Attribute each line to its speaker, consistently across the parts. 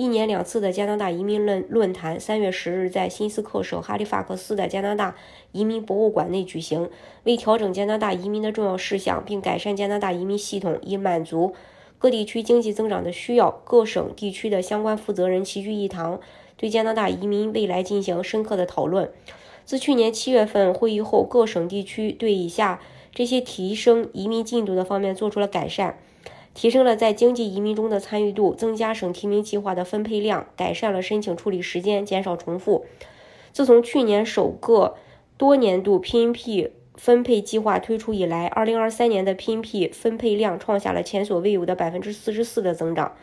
Speaker 1: 一年两次的加拿大移民论论坛，三月十日在新斯克省哈利法克斯的加拿大移民博物馆内举行。为调整加拿大移民的重要事项，并改善加拿大移民系统，以满足各地区经济增长的需要，各省地区的相关负责人齐聚一堂，对加拿大移民未来进行深刻的讨论。自去年七月份会议后，各省地区对以下这些提升移民进度的方面做出了改善。提升了在经济移民中的参与度，增加省提名计划的分配量，改善了申请处理时间，减少重复。自从去年首个多年度 PNP 分配计划推出以来，2023年的 PNP 分配量创下了前所未有的百分之四十四的增长。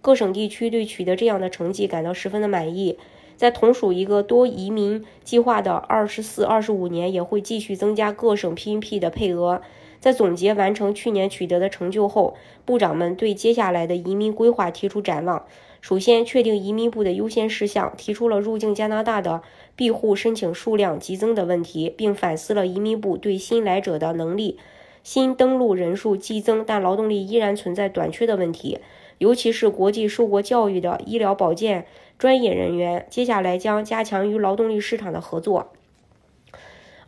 Speaker 1: 各省地区对取得这样的成绩感到十分的满意。在同属一个多移民计划的二十四、二十五年，也会继续增加各省 PNP 的配额。在总结完成去年取得的成就后，部长们对接下来的移民规划提出展望。首先，确定移民部的优先事项，提出了入境加拿大的庇护申请数量激增的问题，并反思了移民部对新来者的能力。新登陆人数激增，但劳动力依然存在短缺的问题，尤其是国际受过教育的医疗保健专业人员。接下来将加强与劳动力市场的合作。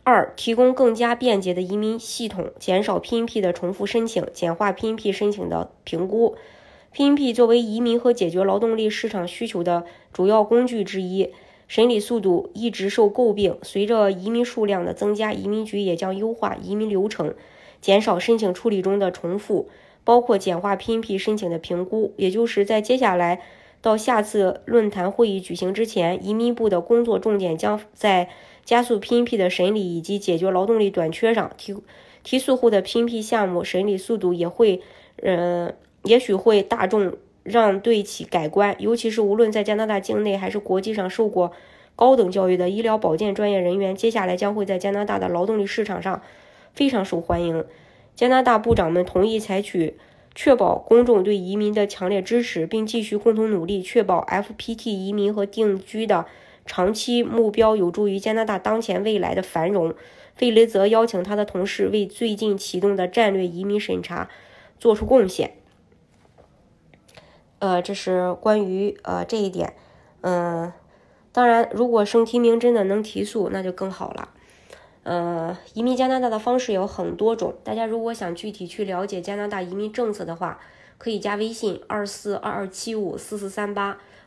Speaker 1: 二、提供更加便捷的移民系统，减少 PNP 的重复申请，简化 PNP 申请的评估。PNP 作为移民和解决劳动力市场需求的主要工具之一，审理速度一直受诟病。随着移民数量的增加，移民局也将优化移民流程，减少申请处理中的重复，包括简化 PNP 申请的评估。也就是在接下来到下次论坛会议举行之前，移民部的工作重点将在。加速 PNP 的审理以及解决劳动力短缺上，提提速后的 PNP 项目审理速度也会，呃，也许会大众让对其改观。尤其是无论在加拿大境内还是国际上受过高等教育的医疗保健专业人员，接下来将会在加拿大的劳动力市场上非常受欢迎。加拿大部长们同意采取确保公众对移民的强烈支持，并继续共同努力，确保 FPT 移民和定居的。长期目标有助于加拿大当前未来的繁荣。费雷泽邀请他的同事为最近启动的战略移民审查做出贡献。呃，这是关于呃这一点。嗯，当然，如果省提名真的能提速，那就更好了。呃，移民加拿大的方式有很多种，大家如果想具体去了解加拿大移民政策的话，可以加微信二四二二七五四四三八。